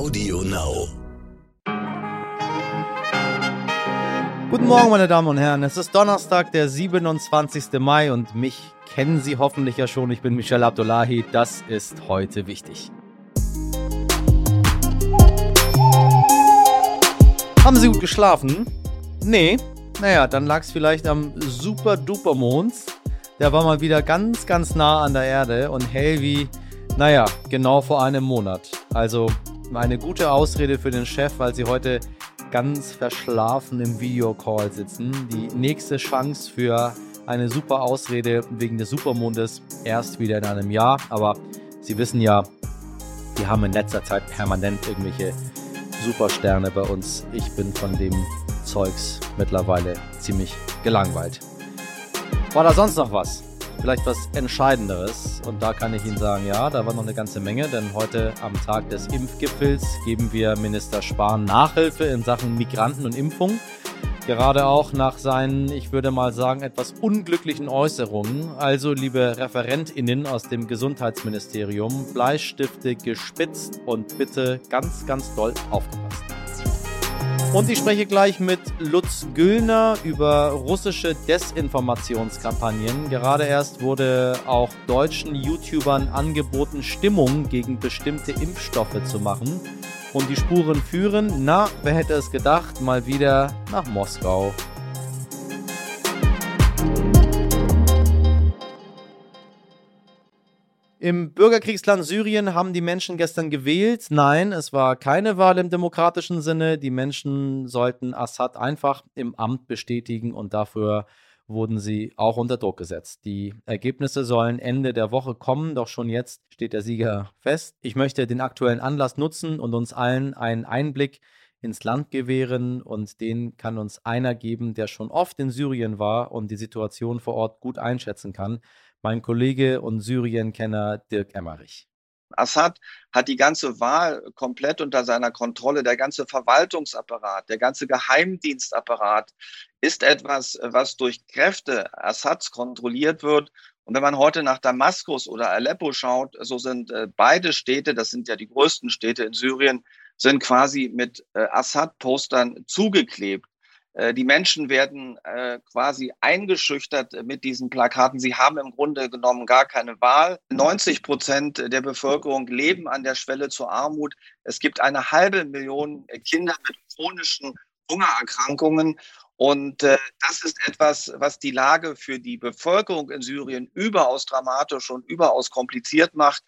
Audio Now. Guten Morgen, meine Damen und Herren. Es ist Donnerstag, der 27. Mai und mich kennen Sie hoffentlich ja schon. Ich bin Michel Abdullahi. Das ist heute wichtig. Haben Sie gut geschlafen? Nee. Naja, dann lag es vielleicht am super-duper-Mond. Der war mal wieder ganz, ganz nah an der Erde und hell wie, naja, genau vor einem Monat. Also eine gute Ausrede für den Chef, weil Sie heute ganz verschlafen im Videocall sitzen. Die nächste Chance für eine super Ausrede wegen des Supermondes erst wieder in einem Jahr. Aber Sie wissen ja, wir haben in letzter Zeit permanent irgendwelche Supersterne bei uns. Ich bin von dem Zeugs mittlerweile ziemlich gelangweilt. War da sonst noch was? Vielleicht was Entscheidenderes. Und da kann ich Ihnen sagen, ja, da war noch eine ganze Menge, denn heute am Tag des Impfgipfels geben wir Minister Spahn Nachhilfe in Sachen Migranten und Impfung. Gerade auch nach seinen, ich würde mal sagen, etwas unglücklichen Äußerungen. Also, liebe ReferentInnen aus dem Gesundheitsministerium, Bleistifte gespitzt und bitte ganz, ganz doll aufgepasst. Und ich spreche gleich mit Lutz Güllner über russische Desinformationskampagnen. Gerade erst wurde auch deutschen YouTubern angeboten, Stimmung gegen bestimmte Impfstoffe zu machen. Und die Spuren führen, na, wer hätte es gedacht, mal wieder nach Moskau. Im Bürgerkriegsland Syrien haben die Menschen gestern gewählt. Nein, es war keine Wahl im demokratischen Sinne. Die Menschen sollten Assad einfach im Amt bestätigen und dafür wurden sie auch unter Druck gesetzt. Die Ergebnisse sollen Ende der Woche kommen, doch schon jetzt steht der Sieger fest. Ich möchte den aktuellen Anlass nutzen und uns allen einen Einblick ins Land gewähren und den kann uns einer geben, der schon oft in Syrien war und die Situation vor Ort gut einschätzen kann mein Kollege und Syrien-Kenner Dirk Emmerich. Assad hat die ganze Wahl komplett unter seiner Kontrolle. Der ganze Verwaltungsapparat, der ganze Geheimdienstapparat ist etwas, was durch Kräfte Assads kontrolliert wird. Und wenn man heute nach Damaskus oder Aleppo schaut, so sind äh, beide Städte, das sind ja die größten Städte in Syrien, sind quasi mit äh, Assad-Postern zugeklebt. Äh, die Menschen werden äh, quasi eingeschüchtert mit diesen Plakaten. Sie haben im Grunde genommen gar keine Wahl. 90 Prozent der Bevölkerung leben an der Schwelle zur Armut. Es gibt eine halbe Million Kinder mit chronischen Hungererkrankungen. Und äh, das ist etwas, was die Lage für die Bevölkerung in Syrien überaus dramatisch und überaus kompliziert macht.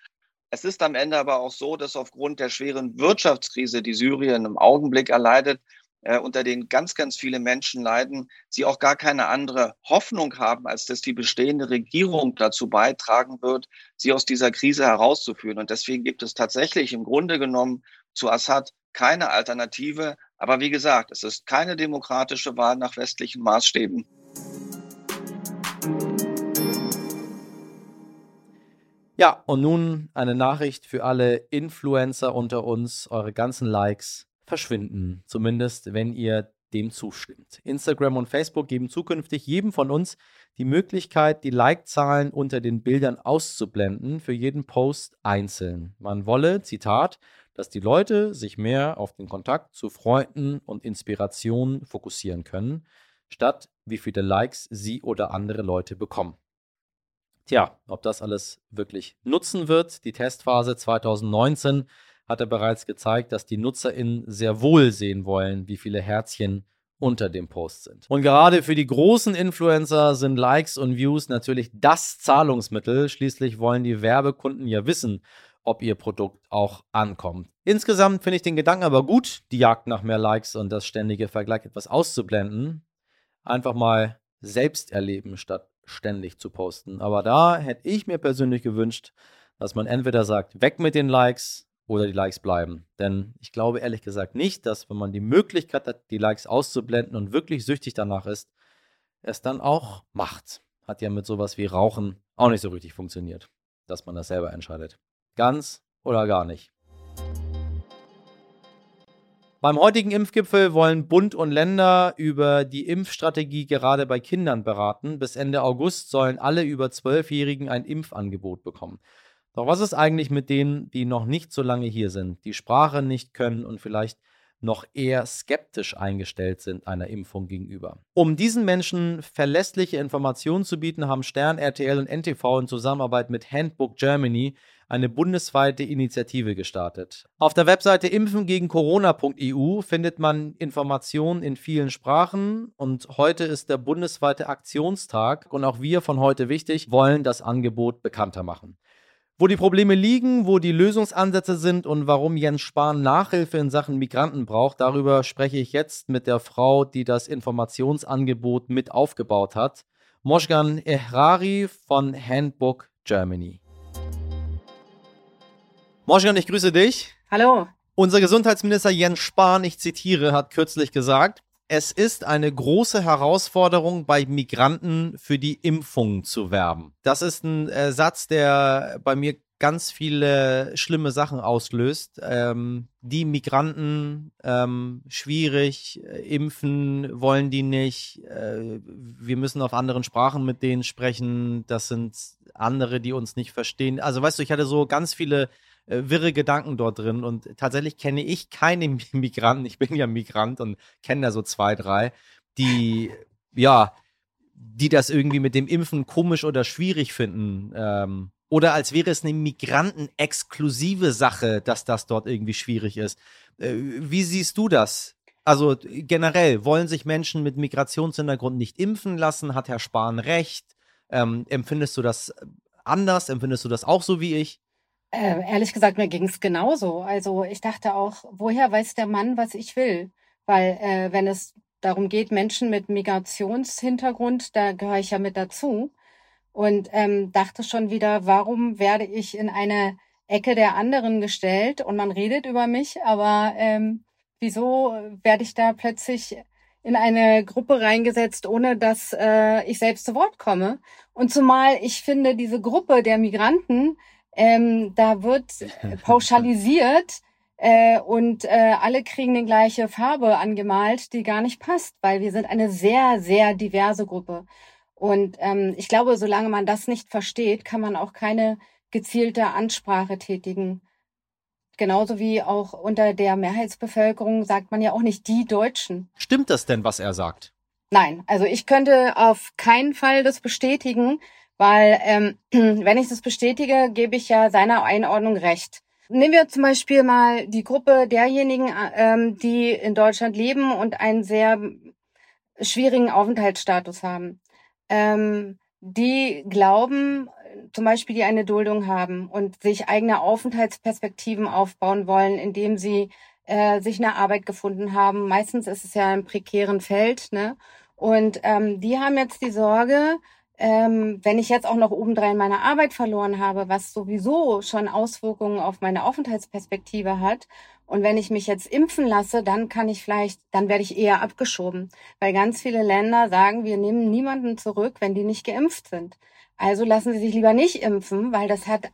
Es ist am Ende aber auch so, dass aufgrund der schweren Wirtschaftskrise, die Syrien im Augenblick erleidet, äh, unter denen ganz, ganz viele Menschen leiden, sie auch gar keine andere Hoffnung haben, als dass die bestehende Regierung dazu beitragen wird, sie aus dieser Krise herauszuführen. Und deswegen gibt es tatsächlich im Grunde genommen zu Assad keine Alternative. Aber wie gesagt, es ist keine demokratische Wahl nach westlichen Maßstäben. Ja, und nun eine Nachricht für alle Influencer unter uns. Eure ganzen Likes verschwinden, zumindest wenn ihr dem zustimmt. Instagram und Facebook geben zukünftig jedem von uns die Möglichkeit, die Like-Zahlen unter den Bildern auszublenden, für jeden Post einzeln. Man wolle, Zitat, dass die Leute sich mehr auf den Kontakt zu Freunden und Inspirationen fokussieren können, statt wie viele Likes sie oder andere Leute bekommen. Tja, ob das alles wirklich nutzen wird, die Testphase 2019 hat er bereits gezeigt, dass die NutzerInnen sehr wohl sehen wollen, wie viele Herzchen unter dem Post sind. Und gerade für die großen Influencer sind Likes und Views natürlich das Zahlungsmittel. Schließlich wollen die Werbekunden ja wissen, ob ihr Produkt auch ankommt. Insgesamt finde ich den Gedanken aber gut, die Jagd nach mehr Likes und das ständige Vergleich etwas auszublenden. Einfach mal selbst erleben, statt ständig zu posten. Aber da hätte ich mir persönlich gewünscht, dass man entweder sagt, weg mit den Likes, oder die Likes bleiben. Denn ich glaube ehrlich gesagt nicht, dass wenn man die Möglichkeit hat, die Likes auszublenden und wirklich süchtig danach ist, es dann auch macht. Hat ja mit sowas wie Rauchen auch nicht so richtig funktioniert, dass man das selber entscheidet. Ganz oder gar nicht. Beim heutigen Impfgipfel wollen Bund und Länder über die Impfstrategie gerade bei Kindern beraten. Bis Ende August sollen alle über Zwölfjährigen ein Impfangebot bekommen. Doch was ist eigentlich mit denen, die noch nicht so lange hier sind, die Sprache nicht können und vielleicht noch eher skeptisch eingestellt sind einer Impfung gegenüber. Um diesen Menschen verlässliche Informationen zu bieten, haben Stern, RTL und NTV in Zusammenarbeit mit Handbook Germany eine bundesweite Initiative gestartet. Auf der Webseite impfengegencorona.eu findet man Informationen in vielen Sprachen und heute ist der bundesweite Aktionstag und auch wir von heute wichtig wollen das Angebot bekannter machen. Wo die Probleme liegen, wo die Lösungsansätze sind und warum Jens Spahn Nachhilfe in Sachen Migranten braucht, darüber spreche ich jetzt mit der Frau, die das Informationsangebot mit aufgebaut hat, Moshgan Ehrari von Handbook Germany. Moschgan, ich grüße dich. Hallo. Unser Gesundheitsminister Jens Spahn, ich zitiere, hat kürzlich gesagt, es ist eine große Herausforderung, bei Migranten für die Impfung zu werben. Das ist ein äh, Satz, der bei mir ganz viele schlimme Sachen auslöst. Ähm, die Migranten ähm, schwierig, äh, impfen wollen die nicht. Äh, wir müssen auf anderen Sprachen mit denen sprechen. Das sind andere, die uns nicht verstehen. Also weißt du, ich hatte so ganz viele wirre Gedanken dort drin. Und tatsächlich kenne ich keine Migranten, ich bin ja Migrant und kenne da so zwei, drei, die, ja, die das irgendwie mit dem Impfen komisch oder schwierig finden. Ähm, oder als wäre es eine migrantenexklusive Sache, dass das dort irgendwie schwierig ist. Äh, wie siehst du das? Also generell, wollen sich Menschen mit Migrationshintergrund nicht impfen lassen? Hat Herr Spahn recht? Ähm, empfindest du das anders? Empfindest du das auch so wie ich? Äh, ehrlich gesagt, mir ging es genauso. Also ich dachte auch, woher weiß der Mann, was ich will? Weil äh, wenn es darum geht, Menschen mit Migrationshintergrund, da gehöre ich ja mit dazu. Und ähm, dachte schon wieder, warum werde ich in eine Ecke der anderen gestellt und man redet über mich, aber ähm, wieso werde ich da plötzlich in eine Gruppe reingesetzt, ohne dass äh, ich selbst zu Wort komme? Und zumal ich finde, diese Gruppe der Migranten, ähm, da wird pauschalisiert äh, und äh, alle kriegen die gleiche Farbe angemalt, die gar nicht passt, weil wir sind eine sehr, sehr diverse Gruppe. Und ähm, ich glaube, solange man das nicht versteht, kann man auch keine gezielte Ansprache tätigen. Genauso wie auch unter der Mehrheitsbevölkerung sagt man ja auch nicht die Deutschen. Stimmt das denn, was er sagt? Nein, also ich könnte auf keinen Fall das bestätigen, weil ähm, wenn ich das bestätige, gebe ich ja seiner Einordnung recht. Nehmen wir zum Beispiel mal die Gruppe derjenigen, ähm, die in Deutschland leben und einen sehr schwierigen Aufenthaltsstatus haben. Ähm, die glauben, zum Beispiel, die eine Duldung haben und sich eigene Aufenthaltsperspektiven aufbauen wollen, indem sie äh, sich eine Arbeit gefunden haben. Meistens ist es ja im prekären Feld, ne? Und ähm, die haben jetzt die Sorge, ähm, wenn ich jetzt auch noch obendrein meine Arbeit verloren habe, was sowieso schon Auswirkungen auf meine Aufenthaltsperspektive hat, und wenn ich mich jetzt impfen lasse, dann kann ich vielleicht, dann werde ich eher abgeschoben, weil ganz viele Länder sagen, wir nehmen niemanden zurück, wenn die nicht geimpft sind. Also lassen Sie sich lieber nicht impfen, weil das hat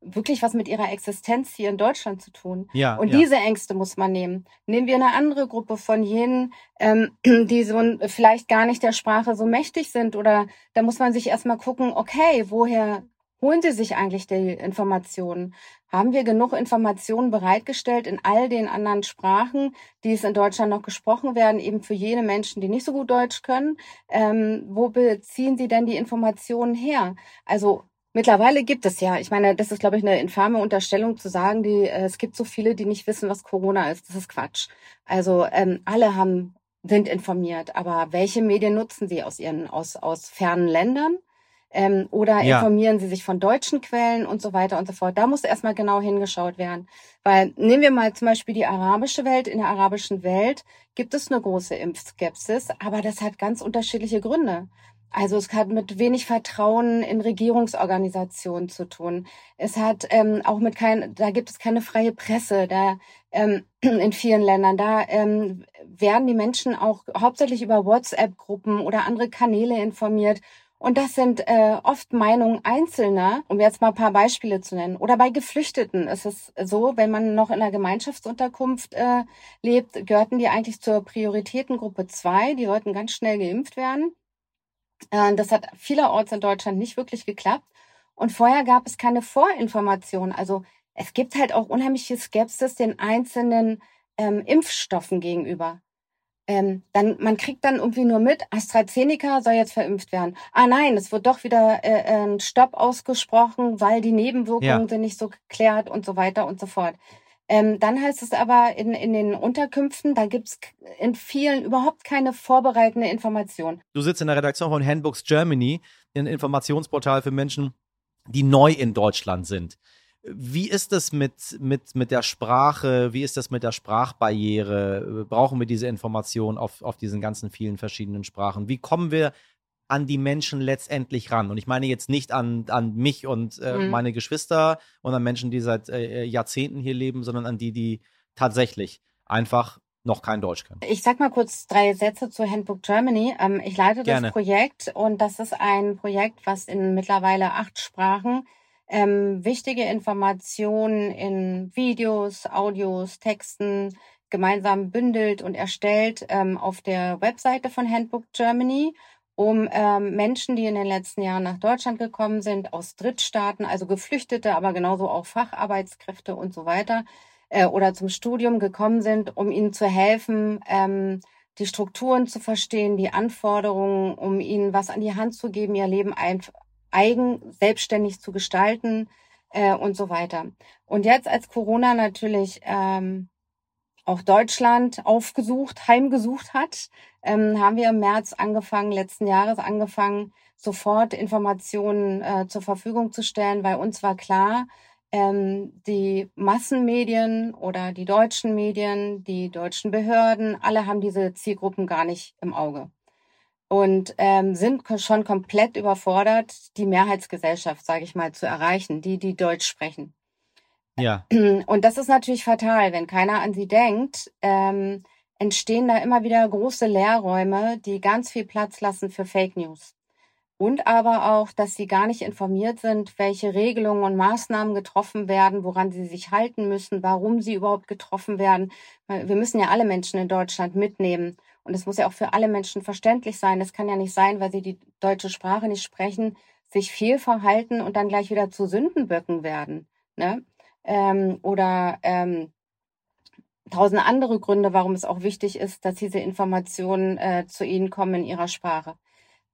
wirklich was mit ihrer Existenz hier in Deutschland zu tun. Ja, und ja. diese Ängste muss man nehmen. Nehmen wir eine andere Gruppe von jenen, ähm, die so vielleicht gar nicht der Sprache so mächtig sind oder da muss man sich erstmal gucken, okay, woher holen sie sich eigentlich die Informationen? Haben wir genug Informationen bereitgestellt in all den anderen Sprachen, die es in Deutschland noch gesprochen werden, eben für jene Menschen, die nicht so gut Deutsch können? Ähm, wo beziehen sie denn die Informationen her? Also Mittlerweile gibt es ja, ich meine, das ist, glaube ich, eine infame Unterstellung zu sagen, die, äh, es gibt so viele, die nicht wissen, was Corona ist. Das ist Quatsch. Also ähm, alle haben, sind informiert, aber welche Medien nutzen sie aus ihren, aus, aus fernen Ländern? Ähm, oder ja. informieren sie sich von deutschen Quellen und so weiter und so fort. Da muss erstmal genau hingeschaut werden. Weil nehmen wir mal zum Beispiel die arabische Welt. In der arabischen Welt gibt es eine große Impfskepsis, aber das hat ganz unterschiedliche Gründe. Also es hat mit wenig Vertrauen in Regierungsorganisationen zu tun. Es hat ähm, auch mit kein, da gibt es keine freie Presse. Da ähm, in vielen Ländern da ähm, werden die Menschen auch hauptsächlich über WhatsApp-Gruppen oder andere Kanäle informiert. Und das sind äh, oft Meinungen Einzelner, um jetzt mal ein paar Beispiele zu nennen. Oder bei Geflüchteten ist es so, wenn man noch in einer Gemeinschaftsunterkunft äh, lebt, gehörten die eigentlich zur Prioritätengruppe zwei. Die sollten ganz schnell geimpft werden. Äh, das hat vielerorts in Deutschland nicht wirklich geklappt. Und vorher gab es keine Vorinformation. Also es gibt halt auch unheimlich viel Skepsis den einzelnen ähm, Impfstoffen gegenüber. Ähm, dann, man kriegt dann irgendwie nur mit, AstraZeneca soll jetzt verimpft werden. Ah nein, es wird doch wieder äh, äh ein Stopp ausgesprochen, weil die Nebenwirkungen ja. sind nicht so geklärt und so weiter und so fort. Ähm, dann heißt es aber in, in den Unterkünften, da gibt's in vielen überhaupt keine vorbereitende Information. Du sitzt in der Redaktion von Handbooks Germany, ein Informationsportal für Menschen, die neu in Deutschland sind. Wie ist es mit, mit, mit der Sprache? Wie ist das mit der Sprachbarriere? Brauchen wir diese Information auf, auf diesen ganzen vielen verschiedenen Sprachen? Wie kommen wir an die Menschen letztendlich ran? Und ich meine jetzt nicht an, an mich und äh, mhm. meine Geschwister und an Menschen, die seit äh, Jahrzehnten hier leben, sondern an die, die tatsächlich einfach noch kein Deutsch können. Ich sag mal kurz drei Sätze zu Handbook Germany. Ähm, ich leite Gerne. das Projekt und das ist ein Projekt, was in mittlerweile acht Sprachen ähm, wichtige Informationen in Videos, Audios, Texten gemeinsam bündelt und erstellt ähm, auf der Webseite von Handbook Germany, um ähm, Menschen, die in den letzten Jahren nach Deutschland gekommen sind, aus Drittstaaten, also Geflüchtete, aber genauso auch Facharbeitskräfte und so weiter, äh, oder zum Studium gekommen sind, um ihnen zu helfen, ähm, die Strukturen zu verstehen, die Anforderungen, um ihnen was an die Hand zu geben, ihr Leben einfach eigen, selbstständig zu gestalten äh, und so weiter. Und jetzt, als Corona natürlich ähm, auch Deutschland aufgesucht, heimgesucht hat, ähm, haben wir im März angefangen, letzten Jahres angefangen, sofort Informationen äh, zur Verfügung zu stellen, weil uns war klar, ähm, die Massenmedien oder die deutschen Medien, die deutschen Behörden, alle haben diese Zielgruppen gar nicht im Auge und ähm, sind schon komplett überfordert, die Mehrheitsgesellschaft, sage ich mal, zu erreichen, die, die Deutsch sprechen. Ja. Und das ist natürlich fatal, wenn keiner an sie denkt. Ähm, entstehen da immer wieder große Leerräume, die ganz viel Platz lassen für Fake News. Und aber auch, dass sie gar nicht informiert sind, welche Regelungen und Maßnahmen getroffen werden, woran sie sich halten müssen, warum sie überhaupt getroffen werden. Wir müssen ja alle Menschen in Deutschland mitnehmen. Und es muss ja auch für alle Menschen verständlich sein. Es kann ja nicht sein, weil sie die deutsche Sprache nicht sprechen, sich viel verhalten und dann gleich wieder zu Sündenböcken werden. Ne? Ähm, oder ähm, tausende andere Gründe, warum es auch wichtig ist, dass diese Informationen äh, zu ihnen kommen in ihrer Sprache.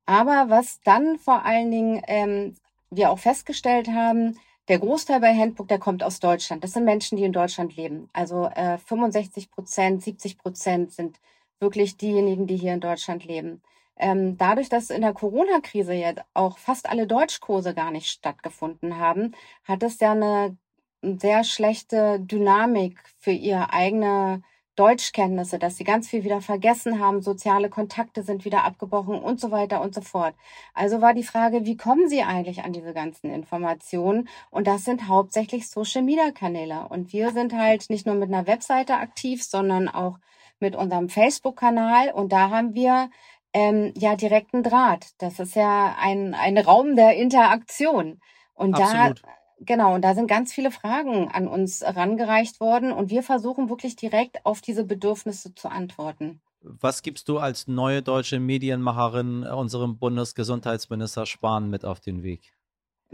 Aber was dann vor allen Dingen ähm, wir auch festgestellt haben, der Großteil bei Handbook, der kommt aus Deutschland. Das sind Menschen, die in Deutschland leben. Also äh, 65 Prozent, 70 Prozent sind wirklich diejenigen, die hier in Deutschland leben. Ähm, dadurch, dass in der Corona-Krise jetzt auch fast alle Deutschkurse gar nicht stattgefunden haben, hat es ja eine sehr schlechte Dynamik für ihre eigene Deutschkenntnisse, dass sie ganz viel wieder vergessen haben, soziale Kontakte sind wieder abgebrochen und so weiter und so fort. Also war die Frage, wie kommen sie eigentlich an diese ganzen Informationen? Und das sind hauptsächlich Social-Media-Kanäle. Und wir sind halt nicht nur mit einer Webseite aktiv, sondern auch mit unserem Facebook-Kanal und da haben wir ähm, ja direkten Draht. Das ist ja ein, ein Raum der Interaktion. Und Absolut. da Genau, und da sind ganz viele Fragen an uns herangereicht worden und wir versuchen wirklich direkt auf diese Bedürfnisse zu antworten. Was gibst du als neue deutsche Medienmacherin unserem Bundesgesundheitsminister Spahn mit auf den Weg?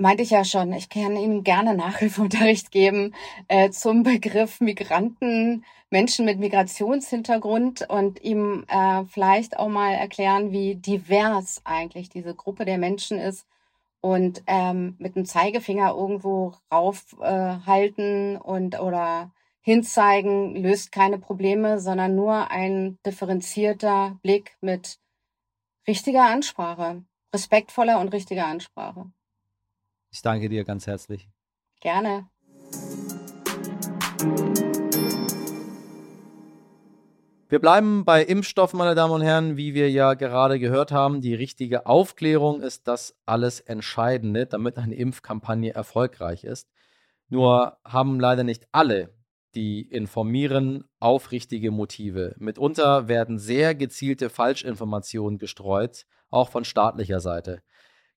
meinte ich ja schon, ich kann Ihnen gerne Nachhilfeunterricht geben äh, zum Begriff Migranten, Menschen mit Migrationshintergrund und ihm äh, vielleicht auch mal erklären, wie divers eigentlich diese Gruppe der Menschen ist und ähm, mit dem Zeigefinger irgendwo raufhalten äh, und oder hinzeigen löst keine Probleme, sondern nur ein differenzierter Blick mit richtiger Ansprache, respektvoller und richtiger Ansprache. Ich danke dir ganz herzlich. Gerne. Wir bleiben bei Impfstoffen, meine Damen und Herren, wie wir ja gerade gehört haben. Die richtige Aufklärung ist das alles Entscheidende, damit eine Impfkampagne erfolgreich ist. Nur haben leider nicht alle, die informieren, aufrichtige Motive. Mitunter werden sehr gezielte Falschinformationen gestreut, auch von staatlicher Seite.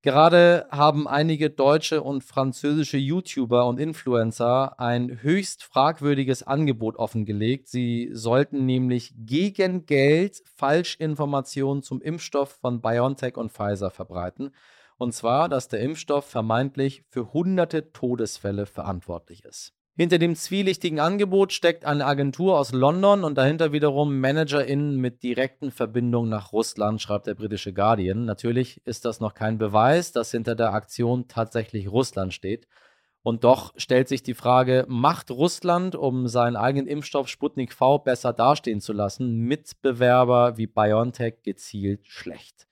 Gerade haben einige deutsche und französische YouTuber und Influencer ein höchst fragwürdiges Angebot offengelegt. Sie sollten nämlich gegen Geld Falschinformationen zum Impfstoff von BioNTech und Pfizer verbreiten. Und zwar, dass der Impfstoff vermeintlich für hunderte Todesfälle verantwortlich ist. Hinter dem zwielichtigen Angebot steckt eine Agentur aus London und dahinter wiederum ManagerInnen mit direkten Verbindungen nach Russland, schreibt der britische Guardian. Natürlich ist das noch kein Beweis, dass hinter der Aktion tatsächlich Russland steht. Und doch stellt sich die Frage, macht Russland, um seinen eigenen Impfstoff Sputnik V besser dastehen zu lassen, Mitbewerber wie BioNTech gezielt schlecht?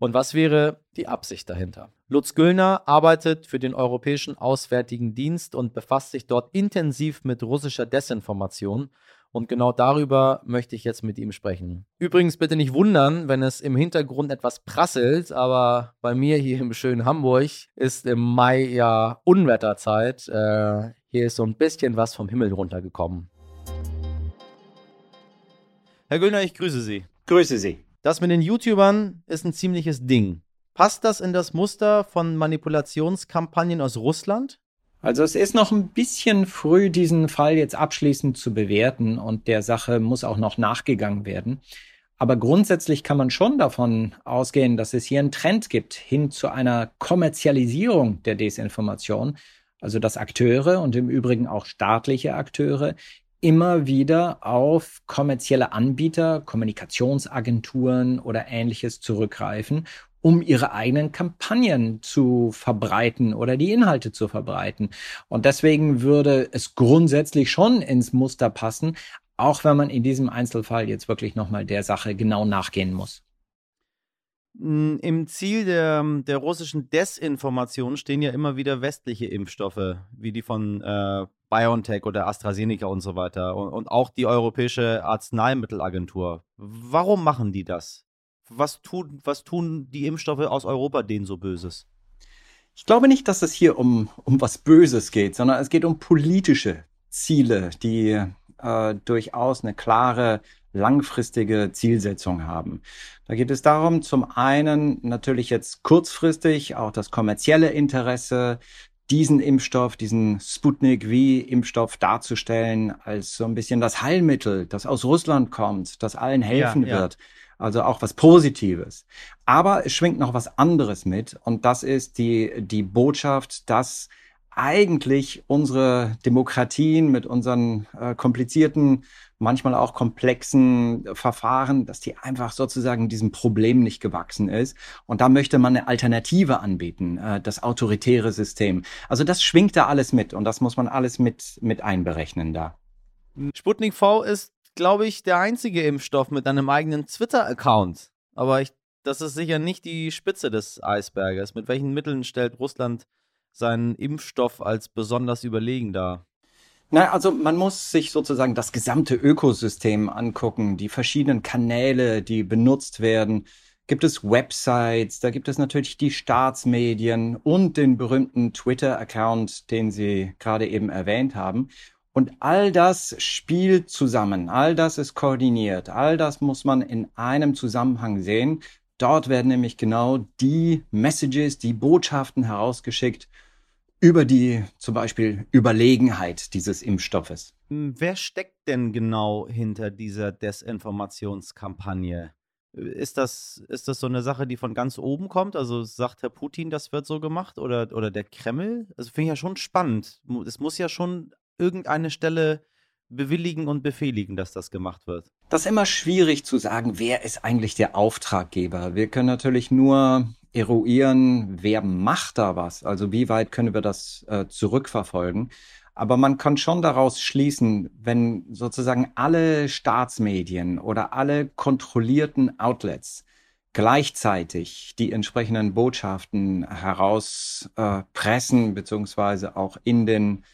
Und was wäre die Absicht dahinter? Lutz Güllner arbeitet für den Europäischen Auswärtigen Dienst und befasst sich dort intensiv mit russischer Desinformation. Und genau darüber möchte ich jetzt mit ihm sprechen. Übrigens bitte nicht wundern, wenn es im Hintergrund etwas prasselt, aber bei mir hier im schönen Hamburg ist im Mai ja Unwetterzeit. Äh, hier ist so ein bisschen was vom Himmel runtergekommen. Herr Güllner, ich grüße Sie. Grüße Sie. Das mit den YouTubern ist ein ziemliches Ding. Passt das in das Muster von Manipulationskampagnen aus Russland? Also es ist noch ein bisschen früh, diesen Fall jetzt abschließend zu bewerten und der Sache muss auch noch nachgegangen werden. Aber grundsätzlich kann man schon davon ausgehen, dass es hier einen Trend gibt hin zu einer Kommerzialisierung der Desinformation. Also dass Akteure und im Übrigen auch staatliche Akteure immer wieder auf kommerzielle Anbieter, Kommunikationsagenturen oder ähnliches zurückgreifen, um ihre eigenen Kampagnen zu verbreiten oder die Inhalte zu verbreiten. Und deswegen würde es grundsätzlich schon ins Muster passen, auch wenn man in diesem Einzelfall jetzt wirklich nochmal der Sache genau nachgehen muss. Hm, Im Ziel der, der russischen Desinformation stehen ja immer wieder westliche Impfstoffe, wie die von äh, BioNTech oder AstraZeneca und so weiter und, und auch die Europäische Arzneimittelagentur. Warum machen die das? Was tun, was tun die Impfstoffe aus Europa denen so Böses? Ich glaube nicht, dass es hier um, um was Böses geht, sondern es geht um politische Ziele, die äh, durchaus eine klare langfristige Zielsetzung haben. Da geht es darum, zum einen natürlich jetzt kurzfristig auch das kommerzielle Interesse, diesen Impfstoff, diesen Sputnik V-Impfstoff darzustellen als so ein bisschen das Heilmittel, das aus Russland kommt, das allen helfen ja, ja. wird. Also auch was Positives. Aber es schwingt noch was anderes mit und das ist die, die Botschaft, dass eigentlich unsere Demokratien mit unseren äh, komplizierten, manchmal auch komplexen Verfahren, dass die einfach sozusagen diesem Problem nicht gewachsen ist. Und da möchte man eine Alternative anbieten, äh, das autoritäre System. Also das schwingt da alles mit und das muss man alles mit, mit einberechnen da. Sputnik V ist, glaube ich, der einzige Impfstoff mit einem eigenen Twitter-Account. Aber ich, das ist sicher nicht die Spitze des Eisberges. Mit welchen Mitteln stellt Russland seinen Impfstoff als besonders überlegen dar? Na, also man muss sich sozusagen das gesamte Ökosystem angucken, die verschiedenen Kanäle, die benutzt werden. Gibt es Websites, da gibt es natürlich die Staatsmedien und den berühmten Twitter-Account, den Sie gerade eben erwähnt haben. Und all das spielt zusammen, all das ist koordiniert, all das muss man in einem Zusammenhang sehen. Dort werden nämlich genau die Messages, die Botschaften herausgeschickt über die zum Beispiel Überlegenheit dieses Impfstoffes. Hm, wer steckt denn genau hinter dieser Desinformationskampagne? Ist das, ist das so eine Sache, die von ganz oben kommt? Also sagt Herr Putin, das wird so gemacht? Oder, oder der Kreml? Also finde ich ja schon spannend. Es muss ja schon irgendeine Stelle bewilligen und befehligen, dass das gemacht wird? Das ist immer schwierig zu sagen, wer ist eigentlich der Auftraggeber. Wir können natürlich nur eruieren, wer macht da was, also wie weit können wir das äh, zurückverfolgen. Aber man kann schon daraus schließen, wenn sozusagen alle Staatsmedien oder alle kontrollierten Outlets gleichzeitig die entsprechenden Botschaften herauspressen, äh, beziehungsweise auch in den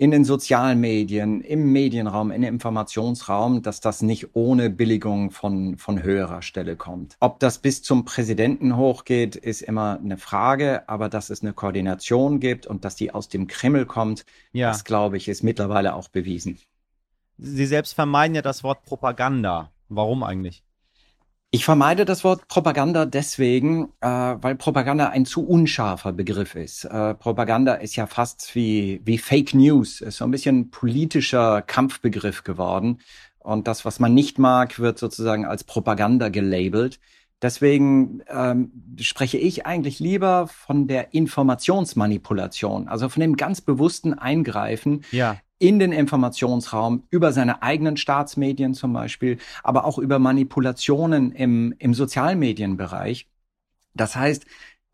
in den sozialen Medien, im Medienraum, im Informationsraum, dass das nicht ohne Billigung von, von höherer Stelle kommt. Ob das bis zum Präsidenten hochgeht, ist immer eine Frage, aber dass es eine Koordination gibt und dass die aus dem Kreml kommt, ja. das glaube ich, ist mittlerweile auch bewiesen. Sie selbst vermeiden ja das Wort Propaganda. Warum eigentlich? Ich vermeide das Wort Propaganda deswegen, äh, weil Propaganda ein zu unscharfer Begriff ist. Äh, Propaganda ist ja fast wie, wie Fake News, ist so ein bisschen politischer Kampfbegriff geworden. Und das, was man nicht mag, wird sozusagen als Propaganda gelabelt. Deswegen ähm, spreche ich eigentlich lieber von der Informationsmanipulation, also von dem ganz bewussten Eingreifen ja. In den Informationsraum über seine eigenen Staatsmedien zum Beispiel, aber auch über Manipulationen im, im Sozialmedienbereich. Das heißt,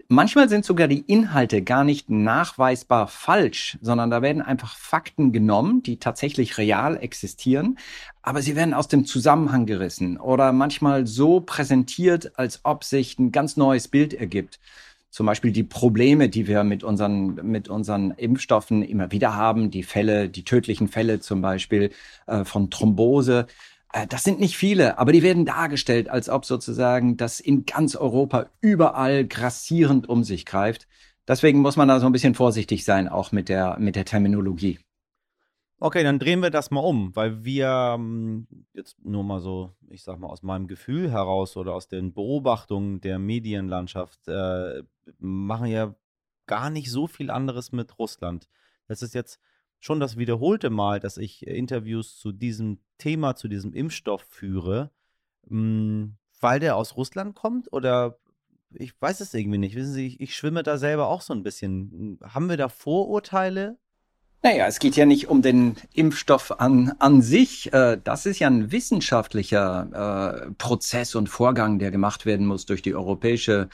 Manchmal sind sogar die Inhalte gar nicht nachweisbar falsch, sondern da werden einfach Fakten genommen, die tatsächlich real existieren, aber sie werden aus dem Zusammenhang gerissen oder manchmal so präsentiert, als ob sich ein ganz neues Bild ergibt. Zum Beispiel die Probleme, die wir mit unseren, mit unseren Impfstoffen immer wieder haben, die Fälle, die tödlichen Fälle zum Beispiel äh, von Thrombose äh, das sind nicht viele, aber die werden dargestellt, als ob sozusagen das in ganz Europa überall grassierend um sich greift. Deswegen muss man da so ein bisschen vorsichtig sein, auch mit der, mit der Terminologie. Okay, dann drehen wir das mal um, weil wir ähm, jetzt nur mal so, ich sag mal, aus meinem Gefühl heraus oder aus den Beobachtungen der Medienlandschaft äh, machen ja gar nicht so viel anderes mit Russland. Das ist jetzt schon das wiederholte Mal, dass ich Interviews zu diesem Thema, zu diesem Impfstoff führe, mh, hm, weil der aus Russland kommt oder ich weiß es irgendwie nicht. Wissen Sie, ich, ich schwimme da selber auch so ein bisschen. Haben wir da Vorurteile? Naja, es geht ja nicht um den Impfstoff an, an sich. Äh, das ist ja ein wissenschaftlicher äh, Prozess und Vorgang, der gemacht werden muss durch die Europäische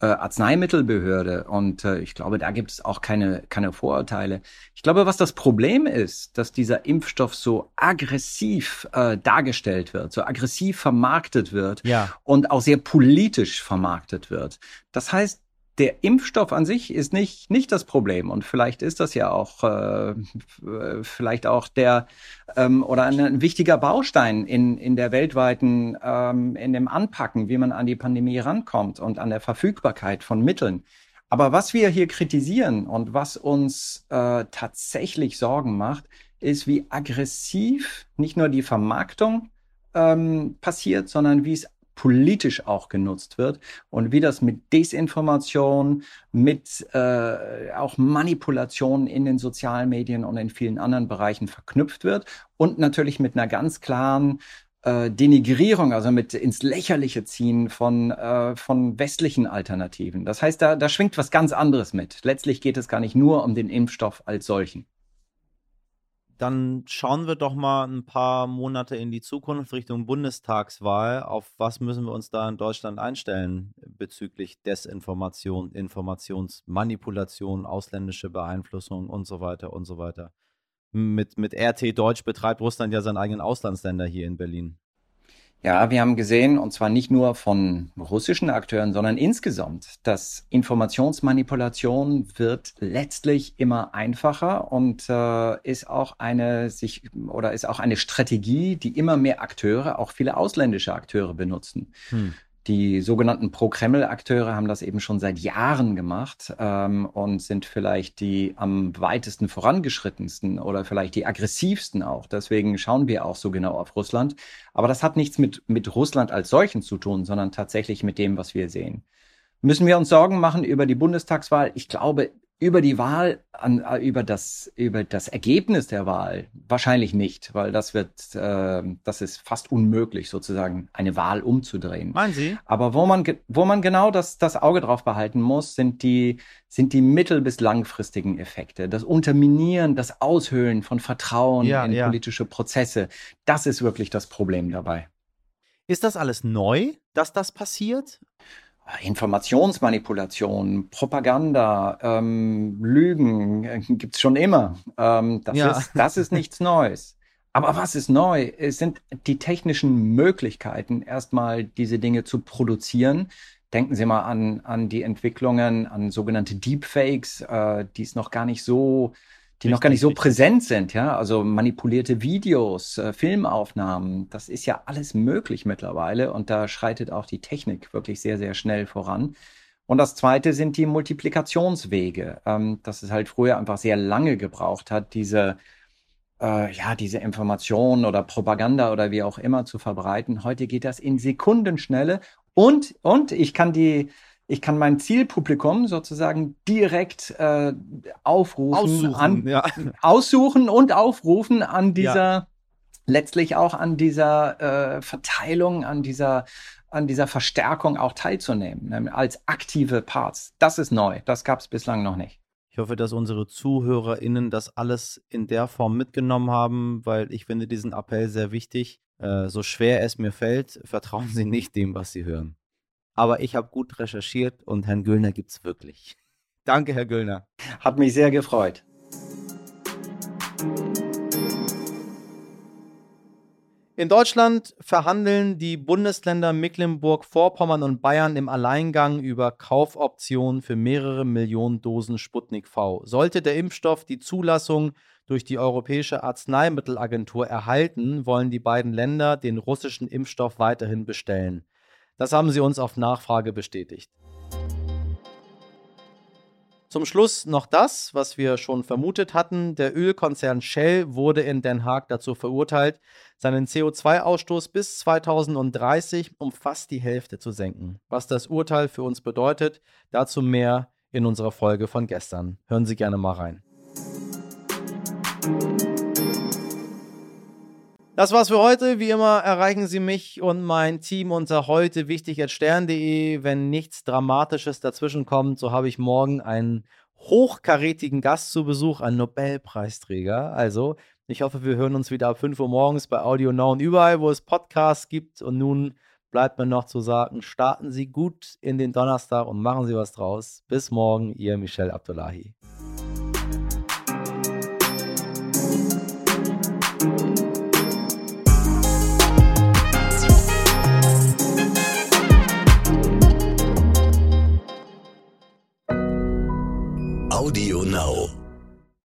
äh, Arzneimittelbehörde. Und ich glaube, da gibt es auch keine, keine Vorurteile. Ich glaube, was das Problem ist, dass dieser Impfstoff so aggressiv dargestellt wird, so aggressiv vermarktet wird ja. und auch sehr politisch vermarktet wird. Das heißt, der Impfstoff an sich ist nicht, nicht das Problem. Und vielleicht ist das ja auch, äh, vielleicht auch der ähm, oder ein, ein, wichtiger Baustein in, in der weltweiten, ähm, in dem Anpacken, wie man an die Pandemie rankommt und an der Verfügbarkeit von Mitteln. Aber was wir hier kritisieren und was uns äh, tatsächlich Sorgen macht, ist, wie aggressiv nicht nur die Vermarktung ähm, passiert, sondern wie es politisch auch genutzt wird und wie das mit Desinformation, mit äh, auch Manipulation in den sozialen Medien und in vielen anderen Bereichen verknüpft wird und natürlich mit einer ganz klaren äh, Denigrierung, also mit ins Lächerliche ziehen von, äh, von westlichen Alternativen. Das heißt, da, da schwingt was ganz anderes mit. Letztlich geht es gar nicht nur um den Impfstoff als solchen dann schauen wir doch mal ein paar Monate in die Zukunft Richtung Bundestagswahl. Auf was müssen wir uns da in Deutschland einstellen bezüglich Desinformation, Informationsmanipulation, ausländische Beeinflussung und so weiter und so weiter? Mit, mit RT Deutsch betreibt Russland ja seinen eigenen Auslandssender hier in Berlin. Ja, wir haben gesehen, und zwar nicht nur von russischen Akteuren, sondern insgesamt, dass Informationsmanipulation wird letztlich immer einfacher und äh, ist auch eine sich oder ist auch eine Strategie, die immer mehr Akteure, auch viele ausländische Akteure benutzen. Hm. Die sogenannten Pro-Kreml-Akteure haben das eben schon seit Jahren gemacht ähm, und sind vielleicht die am weitesten vorangeschrittensten oder vielleicht die aggressivsten auch. Deswegen schauen wir auch so genau auf Russland. Aber das hat nichts mit, mit Russland als solchen zu tun, sondern tatsächlich mit dem, was wir sehen. Müssen wir uns Sorgen machen über die Bundestagswahl? Ich glaube, über die Wahl, an, äh, über das, über das Ergebnis der Wahl wahrscheinlich nicht, weil das wird, äh, das ist fast unmöglich, sozusagen eine Wahl umzudrehen. Meinen Sie? Aber wo man, wo man genau das, das Auge drauf behalten muss, sind die, sind die mittel- bis langfristigen Effekte. Das Unterminieren, das Aushöhlen von Vertrauen ja, in ja. politische Prozesse. Das ist wirklich das Problem dabei. Ist das alles neu, dass das passiert? Informationsmanipulation, Propaganda, ähm, Lügen äh, gibt's schon immer. Ähm, das, ja. ist, das ist nichts Neues. Aber was ist neu? Es sind die technischen Möglichkeiten, erstmal diese Dinge zu produzieren. Denken Sie mal an, an die Entwicklungen, an sogenannte Deepfakes, äh, die es noch gar nicht so die richtig, noch gar nicht so präsent sind, ja, also manipulierte Videos, äh, Filmaufnahmen, das ist ja alles möglich mittlerweile und da schreitet auch die Technik wirklich sehr, sehr schnell voran. Und das zweite sind die Multiplikationswege, ähm, dass es halt früher einfach sehr lange gebraucht hat, diese äh, ja, diese Information oder Propaganda oder wie auch immer zu verbreiten. Heute geht das in Sekundenschnelle und, und ich kann die, ich kann mein Zielpublikum sozusagen direkt äh, aufrufen, aussuchen, an, ja. aussuchen und aufrufen an dieser ja. letztlich auch an dieser äh, Verteilung, an dieser an dieser Verstärkung auch teilzunehmen, als aktive Parts. Das ist neu. Das gab es bislang noch nicht. Ich hoffe, dass unsere ZuhörerInnen das alles in der Form mitgenommen haben, weil ich finde diesen Appell sehr wichtig. Äh, so schwer es mir fällt, vertrauen Sie nicht dem, was Sie hören. Aber ich habe gut recherchiert und Herrn Güllner gibt es wirklich. Danke, Herr Güllner. Hat mich sehr gefreut. In Deutschland verhandeln die Bundesländer Mecklenburg-Vorpommern und Bayern im Alleingang über Kaufoptionen für mehrere Millionen Dosen Sputnik V. Sollte der Impfstoff die Zulassung durch die Europäische Arzneimittelagentur erhalten, wollen die beiden Länder den russischen Impfstoff weiterhin bestellen. Das haben sie uns auf Nachfrage bestätigt. Zum Schluss noch das, was wir schon vermutet hatten. Der Ölkonzern Shell wurde in Den Haag dazu verurteilt, seinen CO2-Ausstoß bis 2030 um fast die Hälfte zu senken. Was das Urteil für uns bedeutet, dazu mehr in unserer Folge von gestern. Hören Sie gerne mal rein. Das war's für heute. Wie immer erreichen Sie mich und mein Team unter heute wichtig stern.de. Wenn nichts Dramatisches dazwischen kommt, so habe ich morgen einen hochkarätigen Gast zu Besuch, einen Nobelpreisträger. Also, ich hoffe, wir hören uns wieder ab 5 Uhr morgens bei Audio Now und überall, wo es Podcasts gibt. Und nun bleibt mir noch zu sagen, starten Sie gut in den Donnerstag und machen Sie was draus. Bis morgen, Ihr Michel Abdullahi. Audio Now.